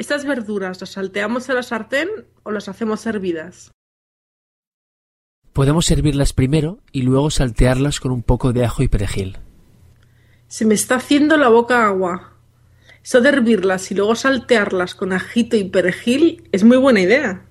¿Estas verduras las salteamos en la sartén o las hacemos hervidas? Podemos servirlas primero y luego saltearlas con un poco de ajo y perejil. Se me está haciendo la boca agua. Eso de hervirlas y luego saltearlas con ajito y perejil es muy buena idea.